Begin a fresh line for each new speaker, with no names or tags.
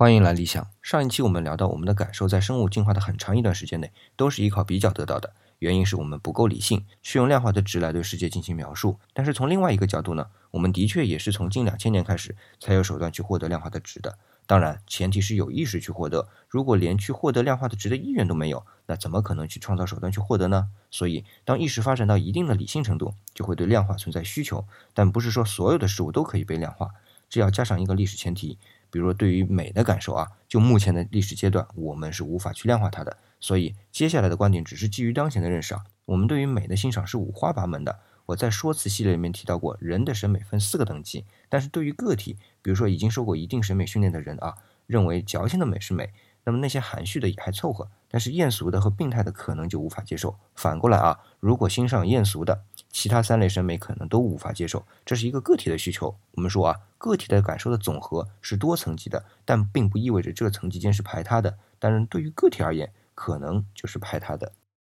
欢迎来理想。上一期我们聊到，我们的感受在生物进化的很长一段时间内都是依靠比较得到的，原因是我们不够理性，去用量化的值来对世界进行描述。但是从另外一个角度呢，我们的确也是从近两千年开始才有手段去获得量化的值的。当然，前提是有意识去获得。如果连去获得量化的值的意愿都没有，那怎么可能去创造手段去获得呢？所以，当意识发展到一定的理性程度，就会对量化存在需求。但不是说所有的事物都可以被量化，这要加上一个历史前提。比如说，对于美的感受啊，就目前的历史阶段，我们是无法去量化它的。所以，接下来的观点只是基于当前的认识啊。我们对于美的欣赏是五花八门的。我在说辞系列里面提到过，人的审美分四个等级。但是对于个体，比如说已经受过一定审美训练的人啊，认为矫情的美是美。那么那些含蓄的也还凑合，但是艳俗的和病态的可能就无法接受。反过来啊，如果欣赏艳俗的，其他三类审美可能都无法接受。这是一个个体的需求。我们说啊，个体的感受的总和是多层级的，但并不意味着这个层级间是排他的。当然，对于个体而言，可能就是排他的。